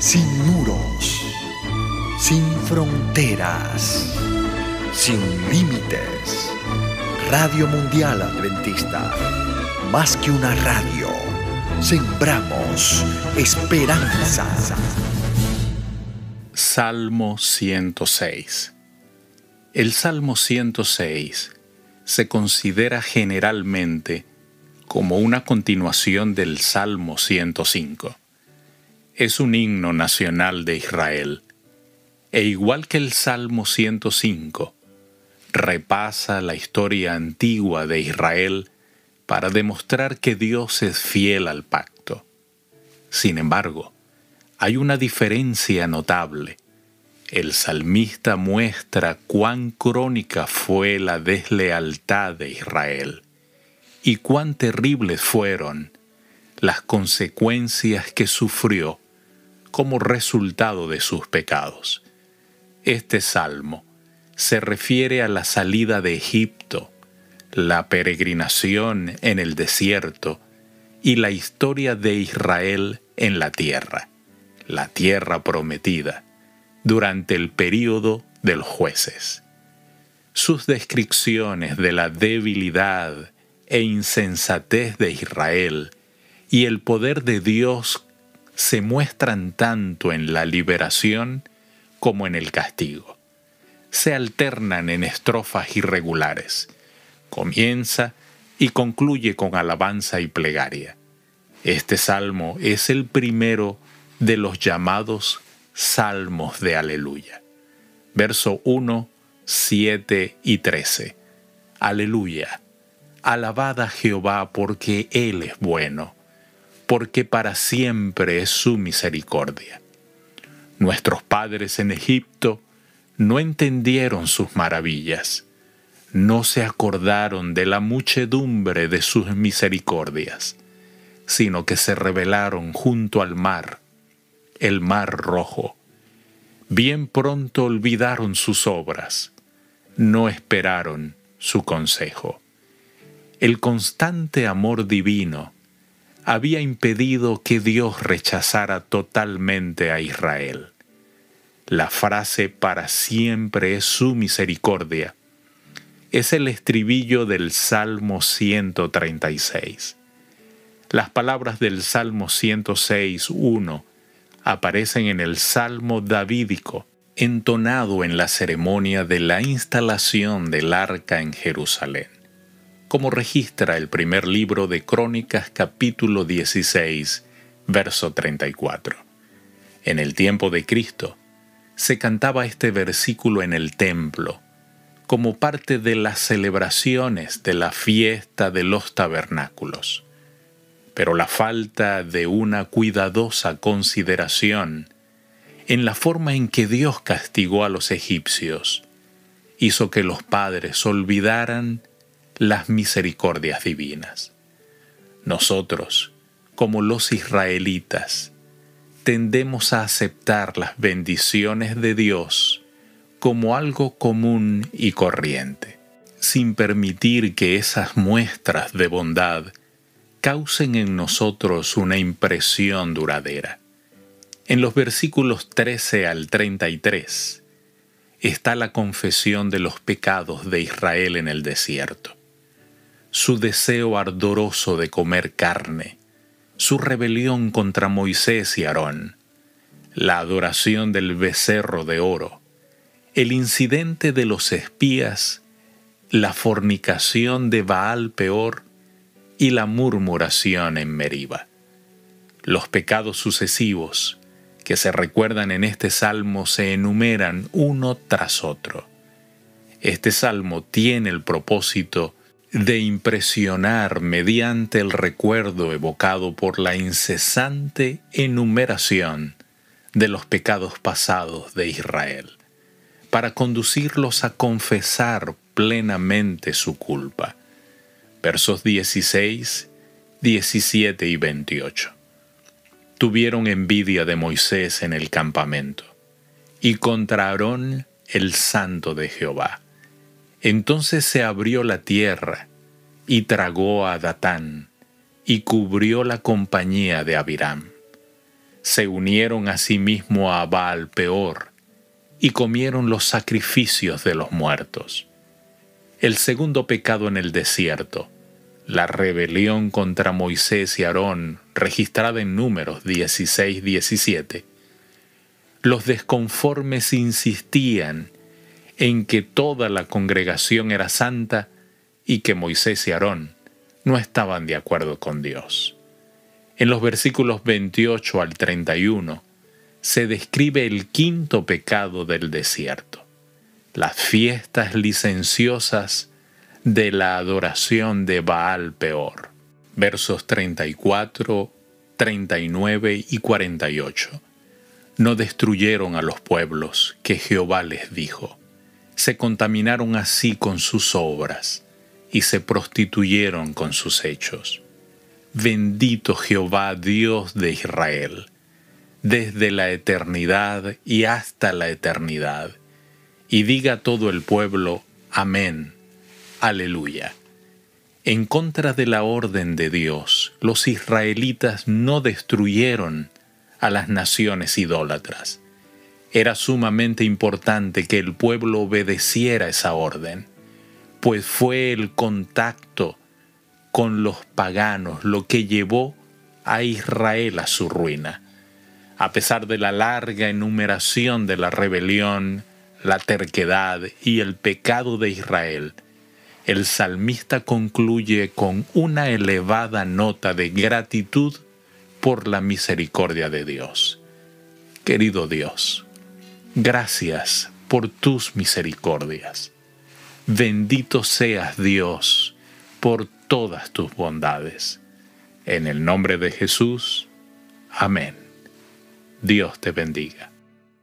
sin muros, sin fronteras, sin límites. Radio Mundial Adventista, más que una radio, sembramos esperanza. Salmo 106 El Salmo 106 se considera generalmente como una continuación del Salmo 105. Es un himno nacional de Israel, e igual que el Salmo 105, repasa la historia antigua de Israel para demostrar que Dios es fiel al pacto. Sin embargo, hay una diferencia notable. El salmista muestra cuán crónica fue la deslealtad de Israel y cuán terribles fueron las consecuencias que sufrió como resultado de sus pecados. Este salmo se refiere a la salida de Egipto, la peregrinación en el desierto y la historia de Israel en la tierra, la tierra prometida, durante el período de los jueces. Sus descripciones de la debilidad e insensatez de Israel y el poder de Dios se muestran tanto en la liberación como en el castigo. Se alternan en estrofas irregulares. Comienza y concluye con alabanza y plegaria. Este salmo es el primero de los llamados salmos de aleluya. Verso 1, 7 y 13. Aleluya Alabad Jehová porque Él es bueno, porque para siempre es su misericordia. Nuestros padres en Egipto no entendieron sus maravillas, no se acordaron de la muchedumbre de sus misericordias, sino que se rebelaron junto al mar, el mar rojo. Bien pronto olvidaron sus obras, no esperaron su consejo. El constante amor divino había impedido que Dios rechazara totalmente a Israel. La frase para siempre es su misericordia es el estribillo del Salmo 136. Las palabras del Salmo 106.1 aparecen en el Salmo davídico, entonado en la ceremonia de la instalación del arca en Jerusalén como registra el primer libro de Crónicas capítulo 16, verso 34. En el tiempo de Cristo, se cantaba este versículo en el templo, como parte de las celebraciones de la fiesta de los tabernáculos. Pero la falta de una cuidadosa consideración en la forma en que Dios castigó a los egipcios hizo que los padres olvidaran las misericordias divinas. Nosotros, como los israelitas, tendemos a aceptar las bendiciones de Dios como algo común y corriente, sin permitir que esas muestras de bondad causen en nosotros una impresión duradera. En los versículos 13 al 33 está la confesión de los pecados de Israel en el desierto su deseo ardoroso de comer carne, su rebelión contra Moisés y Aarón, la adoración del becerro de oro, el incidente de los espías, la fornicación de Baal peor y la murmuración en Meriba. Los pecados sucesivos que se recuerdan en este salmo se enumeran uno tras otro. Este salmo tiene el propósito de impresionar mediante el recuerdo evocado por la incesante enumeración de los pecados pasados de Israel, para conducirlos a confesar plenamente su culpa. Versos 16, 17 y 28. Tuvieron envidia de Moisés en el campamento, y contra Aarón el santo de Jehová entonces se abrió la tierra y tragó a Datán y cubrió la compañía de Abiram. se unieron a sí a Baal peor y comieron los sacrificios de los muertos. El segundo pecado en el desierto, la rebelión contra Moisés y Aarón, registrada en números 16-17, los desconformes insistían en que toda la congregación era santa y que Moisés y Aarón no estaban de acuerdo con Dios. En los versículos 28 al 31 se describe el quinto pecado del desierto, las fiestas licenciosas de la adoración de Baal Peor. Versos 34, 39 y 48. No destruyeron a los pueblos que Jehová les dijo. Se contaminaron así con sus obras y se prostituyeron con sus hechos. Bendito Jehová Dios de Israel, desde la eternidad y hasta la eternidad. Y diga todo el pueblo, Amén, Aleluya. En contra de la orden de Dios, los israelitas no destruyeron a las naciones idólatras. Era sumamente importante que el pueblo obedeciera esa orden, pues fue el contacto con los paganos lo que llevó a Israel a su ruina. A pesar de la larga enumeración de la rebelión, la terquedad y el pecado de Israel, el salmista concluye con una elevada nota de gratitud por la misericordia de Dios. Querido Dios, gracias por tus misericordias. Bendito seas Dios por todas tus bondades. En el nombre de Jesús, amén. Dios te bendiga.